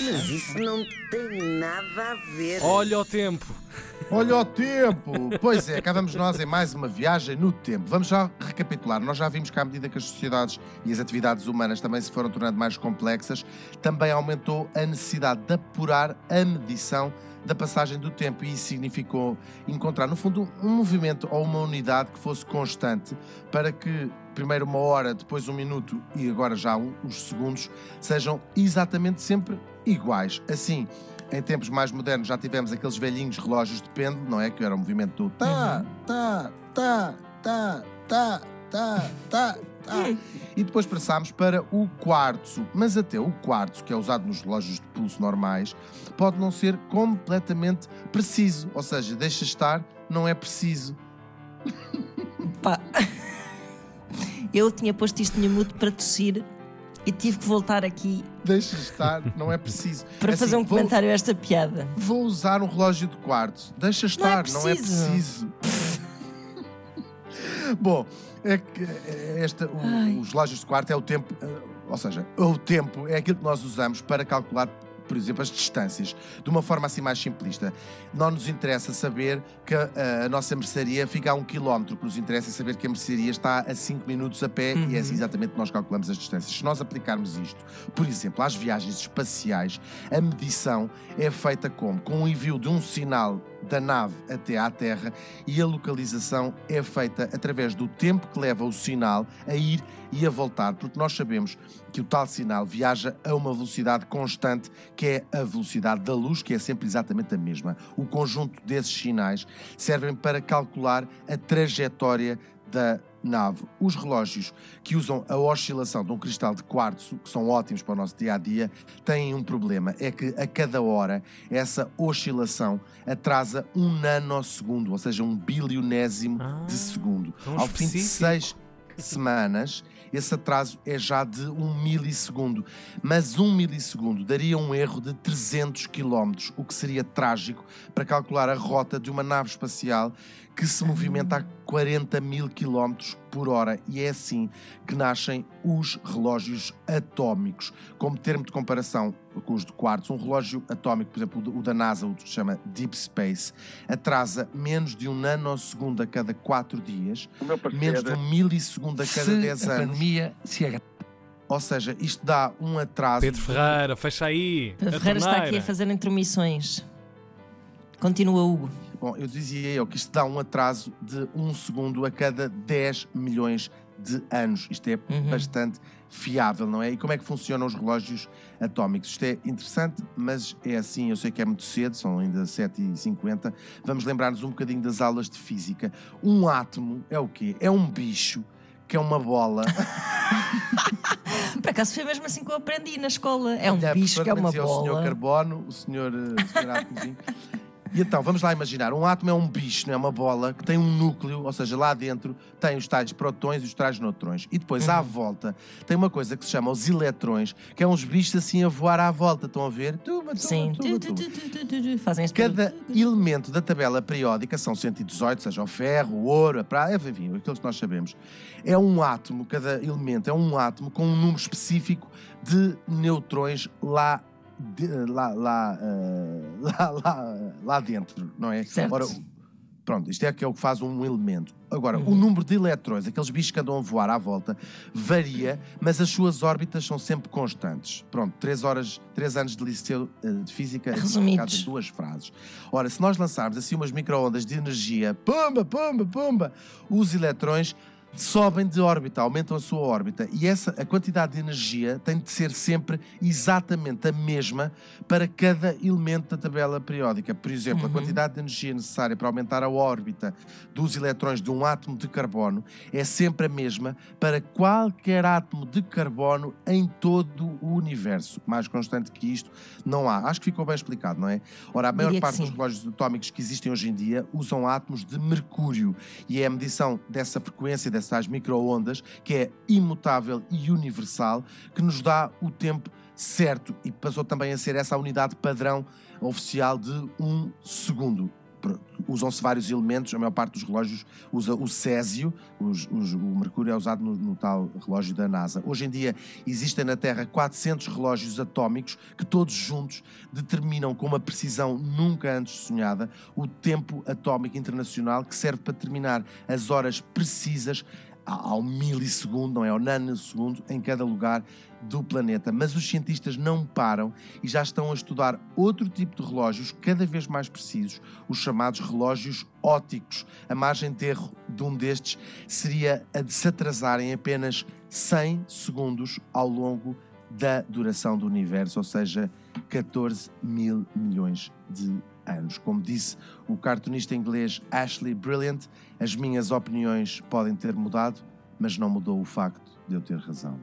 Mas isso não tem nada a ver. Olha o tempo. Olha o tempo! Pois é, cá vamos nós em mais uma viagem no tempo. Vamos já recapitular. Nós já vimos que à medida que as sociedades e as atividades humanas também se foram tornando mais complexas, também aumentou a necessidade de apurar a medição da passagem do tempo e isso significou encontrar, no fundo, um movimento ou uma unidade que fosse constante para que primeiro uma hora, depois um minuto e agora já uns segundos sejam exatamente sempre iguais. Assim, em tempos mais modernos já tivemos aqueles velhinhos relógios de pêndulo, não é? Que era o movimento do tá, tá, tá, tá, tá, tá, tá, tá. E depois passámos para o quartzo. Mas até o quartzo, que é usado nos relógios de pulso normais, pode não ser completamente preciso. Ou seja, deixa estar, não é preciso. Pá. Eu tinha posto isto em mute para tossir e tive que voltar aqui Deixa estar, não é preciso. para Assim, fazer um vou- comentário a esta piada. Vou usar um relógio de quartzo. Deixa estar, não é preciso. preciso. Bom, é que é, esta, o- os relógios de quarto é o tempo, eh, ou seja, o tempo é aquilo que nós usamos para calcular, por exemplo, as distâncias, de uma forma assim mais simplista. Não nos interessa saber que eh, a nossa mercearia fica a um quilómetro, o que nos interessa é saber que a mercearia está a 5 minutos a pé e é assim exatamente que nós calculamos as distâncias. Se nós aplicarmos isto, por exemplo, às viagens espaciais, a medição é feita como? Com o envio de um sinal da nave até à Terra e a localização é feita através do tempo que leva o sinal a ir e a voltar, porque nós sabemos que o tal sinal viaja a uma velocidade constante, que é a velocidade da luz, que é sempre exatamente a mesma. O conjunto desses sinais servem para calcular a trajetória da nave. Os relógios que usam a oscilação de um cristal de quartzo, que são ótimos para o nosso dia a dia, têm um problema: é que a cada hora essa oscilação atrasa um nanosegundo, ou seja, um bilionésimo Ah, de segundo. Ao fim de específico. seis semanas, esse atraso é já de um milissegundo. Mas um milissegundo daria um erro de 300 quilómetros, o que seria trágico para calcular a rota de uma nave espacial que se movimenta a 40 mil quilómetros por hora. E é assim que nascem os relógios atómicos. Como termo de comparação com os de quartzo, um relógio atómico, por exemplo, o da- NASA, o que se chama Deep Space, atrasa menos de um nanosegundo a cada 4 dias, menos de um milissegundo a cada Se 10 a anos. pandemia se agra- Ou seja, isto dá um atraso. Pedro Ferreira, fecha aí. Pedro Ferreira está aqui torneira. a fazer intromissões. Continua, Hugo. Bom, eu dizia eu que isto dá um atraso de um segundo a cada 10 milhões de anos. Isto é Uhum. bastante fiável, não é? E como é que funcionam os relógios atómicos? Isto é interessante, mas é assim, eu sei que é muito cedo, são ainda 7h50. Vamos lembrar-nos um bocadinho das aulas de física. Um átomo é o quê? É um bicho que é uma bola. Por acaso foi mesmo assim que eu aprendi na escola. É um Olha, bicho que é uma dizia O senhor bola. carbono, o senhor, o senhor. E então, vamos lá imaginar, um átomo é um bicho, não é uma bola, que tem um núcleo, ou seja, lá dentro tem os tais protões e os tais neutrões. E depois, Uhum. à volta, tem uma coisa que se chama os eletrões, que é uns bichos assim a voar à volta, estão a ver? Sim. tuma, Tu, tu, tuma. tu, tu, tu, tu. Fazem este Cada elemento da tabela periódica, são 118, seja o ferro, o ouro, a prata, enfim, aqueles que nós sabemos, é um átomo, cada elemento é um átomo com um número específico de neutrões lá, de- lá, lá, eh, lá, lá, lá dentro, não é? Certo. Ora, pronto, isto é que é o que faz um elemento. Agora, o Uhum. número de eletrões, aqueles bichos que andam a voar à volta, varia, mas as suas órbitas são sempre constantes. Pronto, três horas, três anos de liceu eh, de física, Resumidos. em duas frases. Ora, se nós lançarmos assim umas microondas de energia, pumba, pumba, pumba, os eletrões sobem de órbita, aumentam a sua órbita e essa a quantidade de energia tem de ser sempre exatamente a mesma para cada elemento da tabela periódica. Por exemplo, a Uhum. quantidade de energia necessária para aumentar a órbita dos eletrões de um átomo de carbono é sempre a mesma para qualquer átomo de carbono em todo o universo. Mais constante que isto não há. Acho que ficou bem explicado, não é? Ora, a maior Diria parte dos relógios atómicos que existem hoje em dia usam átomos de mercúrio e é a medição dessa frequência, dessas tais microondas, que é imutável e universal, que nos dá o tempo certo e passou também a ser essa unidade padrão oficial de um segundo. Usam-se vários elementos, a maior parte dos relógios usa o césio, os, os, o mercúrio é usado no, no, tal relógio da NASA. Hoje em dia existem na Terra 400 relógios atómicos que todos juntos determinam com uma precisão nunca antes sonhada o tempo atómico internacional que serve para determinar as horas precisas ao milissegundo, não é? Ao nanosegundo em cada lugar do planeta. Mas os cientistas não param e já estão a estudar outro tipo de relógios cada vez mais precisos, os chamados relógios óticos. A margem de erro de um destes seria a de se atrasar em apenas 100 segundos ao longo da duração do universo, ou seja, 14 mil milhões de anos. Como disse o cartunista inglês Ashley Brilliant, as minhas opiniões podem ter mudado, mas não mudou o facto de eu ter razão.